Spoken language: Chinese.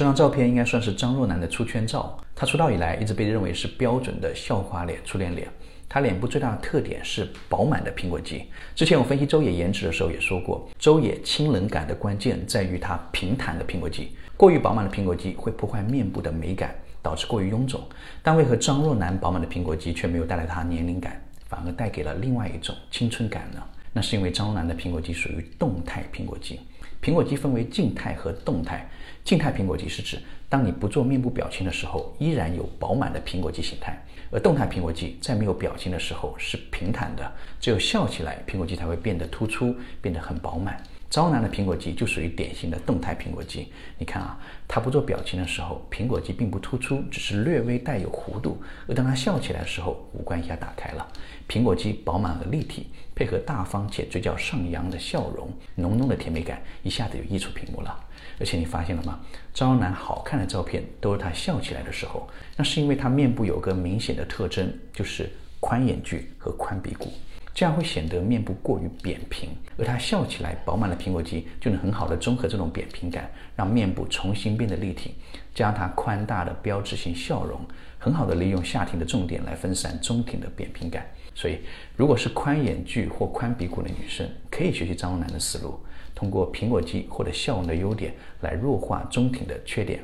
这张照片应该算是张若楠的出圈照。她出道以来一直被认为是标准的校花脸、初恋脸。她脸部最大的特点是饱满的苹果肌。之前我分析周也颜值的时候也说过，周也清冷感的关键在于她平坦的苹果肌。过于饱满的苹果肌会破坏面部的美感，导致过于臃肿。但为何张若楠饱满的苹果肌却没有带来她年龄感，反而带给了另外一种青春感呢？那是因为张若楠的苹果肌属于动态苹果肌。苹果肌分为静态和动态。静态苹果肌是指当你不做面部表情的时候，依然有饱满的苹果肌形态；而动态苹果肌在没有表情的时候是平坦的，只有笑起来，苹果肌才会变得突出，变得很饱满。招男的苹果肌就属于典型的动态苹果肌。你看啊，他不做表情的时候，苹果肌并不突出，只是略微带有弧度；而当他笑起来的时候，五官一下打开了，苹果肌饱满而立体，配合大方且嘴角上扬的笑容，浓浓的甜美感一下子就溢出屏幕了。而且你发现了吗？招男好看的照片都是她笑起来的时候，那是因为她面部有个明显的特征，就是宽眼距和宽鼻骨。这样会显得面部过于扁平，而她笑起来饱满的苹果肌就能很好的中和这种扁平感，让面部重新变得立体。加上他宽大的标志性笑容，很好的利用下庭的重点来分散中庭的扁平感。所以，如果是宽眼距或宽鼻骨的女生，可以学习张若楠的思路，通过苹果肌或者笑容的优点来弱化中庭的缺点。